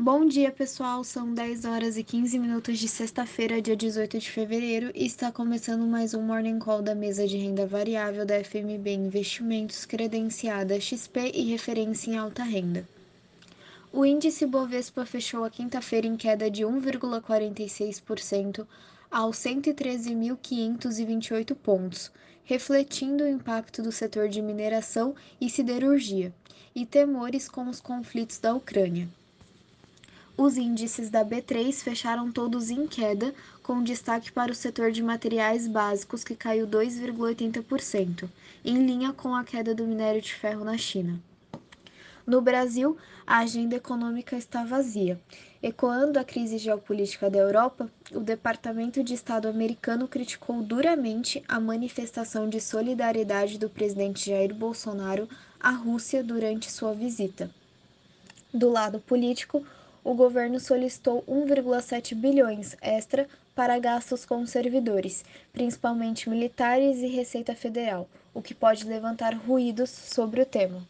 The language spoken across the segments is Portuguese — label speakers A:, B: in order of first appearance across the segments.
A: Bom dia, pessoal. São 10 horas e 15 minutos de sexta-feira, dia 18 de fevereiro, e está começando mais um Morning Call da mesa de renda variável da FMB Investimentos, credenciada XP e referência em alta renda. O índice Bovespa fechou a quinta-feira em queda de 1,46% aos 113.528 pontos, refletindo o impacto do setor de mineração e siderurgia e temores com os conflitos da Ucrânia. Os índices da B3 fecharam todos em queda, com destaque para o setor de materiais básicos, que caiu 2,80%, em linha com a queda do minério de ferro na China. No Brasil, a agenda econômica está vazia. Ecoando a crise geopolítica da Europa, o Departamento de Estado americano criticou duramente a manifestação de solidariedade do presidente Jair Bolsonaro à Rússia durante sua visita. Do lado político, o governo solicitou 1,7 bilhões extra para gastos com servidores, principalmente militares e Receita Federal, o que pode levantar ruídos sobre o tema.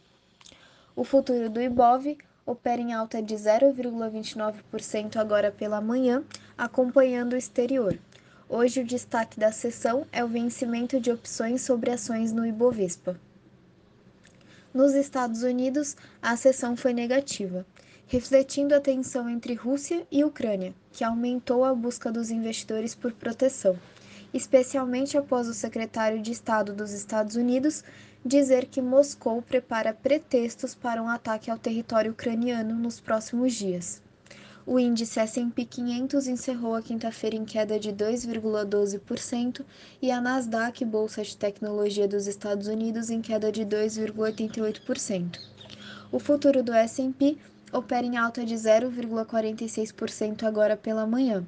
A: O futuro do Ibov opera em alta de 0,29% agora pela manhã, acompanhando o exterior. Hoje o destaque da sessão é o vencimento de opções sobre ações no Ibovespa. Nos Estados Unidos, a sessão foi negativa refletindo a tensão entre Rússia e Ucrânia, que aumentou a busca dos investidores por proteção, especialmente após o secretário de Estado dos Estados Unidos dizer que Moscou prepara pretextos para um ataque ao território ucraniano nos próximos dias. O índice S&P 500 encerrou a quinta-feira em queda de 2,12% e a Nasdaq, bolsa de tecnologia dos Estados Unidos, em queda de 2,88%. O futuro do S&P opera em alta de 0,46% agora pela manhã.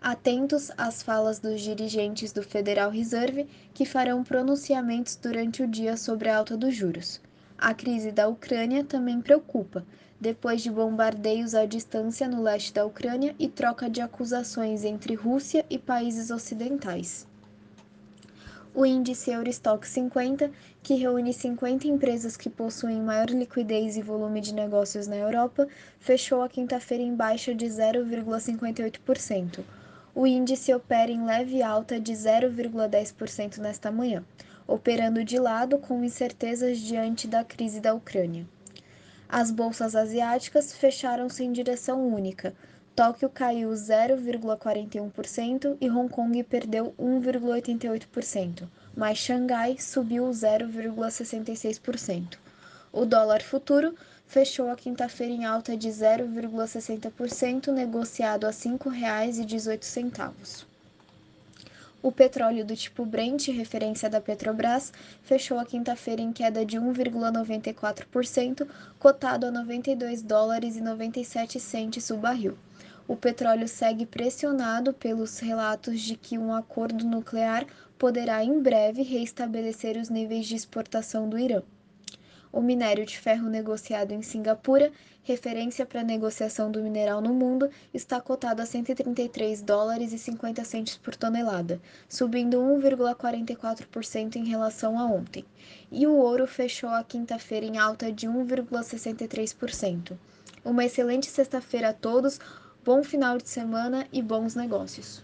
A: Atentos às falas dos dirigentes do Federal Reserve, que farão pronunciamentos durante o dia sobre a alta dos juros. A crise da Ucrânia também preocupa, depois de bombardeios à distância no leste da Ucrânia e troca de acusações entre Rússia e países ocidentais o índice Eurostock 50, que reúne 50 empresas que possuem maior liquidez e volume de negócios na Europa, fechou a quinta-feira em baixa de 0,58%. O índice opera em leve alta de 0,10% nesta manhã, operando de lado com incertezas diante da crise da Ucrânia. As bolsas asiáticas fecharam-se em direção única, Tóquio caiu 0,41% e Hong Kong perdeu 1,88%, mas Xangai subiu 0,66%. O dólar futuro fechou a quinta-feira em alta de 0,60%, negociado a R$ 5,18. O petróleo do tipo Brent, referência da Petrobras, fechou a quinta-feira em queda de 1,94%, cotado a 92 dólares e 97 centes o barril o petróleo segue pressionado pelos relatos de que um acordo nuclear poderá em breve reestabelecer os níveis de exportação do Irã. O minério de ferro negociado em Singapura, referência para a negociação do mineral no mundo, está cotado a 133 dólares e 50 centes por tonelada, subindo 1,44% em relação a ontem. E o ouro fechou a quinta-feira em alta de 1,63%. Uma excelente sexta-feira a todos bom final de semana e bons negócios.